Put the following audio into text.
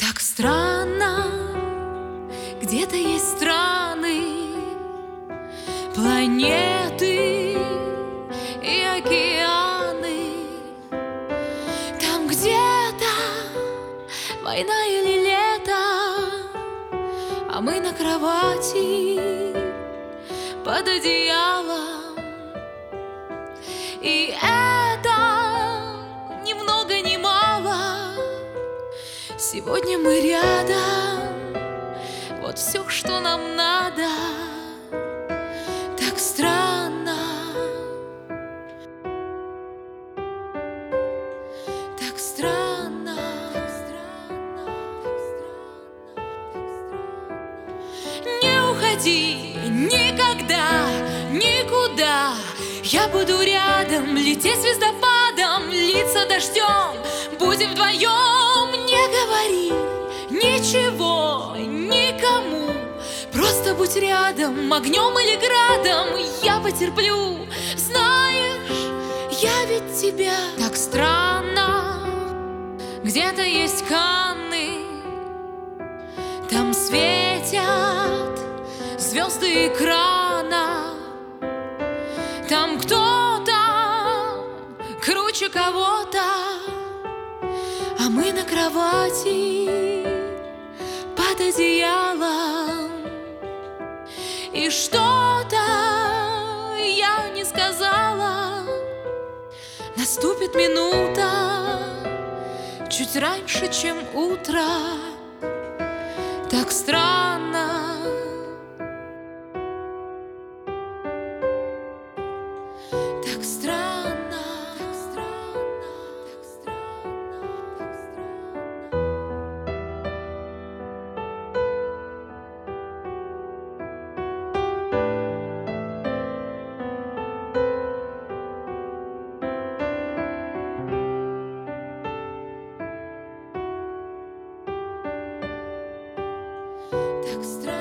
Так странно, где-то есть страны, планеты и океаны. Там где-то война или лето, а мы на кровати под одеялом. И это Сегодня мы рядом, вот все, что нам надо. Так странно, так странно. Не уходи никогда, никуда. Я буду рядом, лететь звездопадом, литься дождем. Будем вдвоем, не говори ничего никому. Просто будь рядом, огнем или градом, я потерплю. Знаешь, я ведь тебя так странно. Где-то есть Канны, там светят звезды экрана. Круче кого-то, а мы на кровати под одеялом. И что-то я не сказала, наступит минута чуть раньше, чем утро. Так странно. Так странно.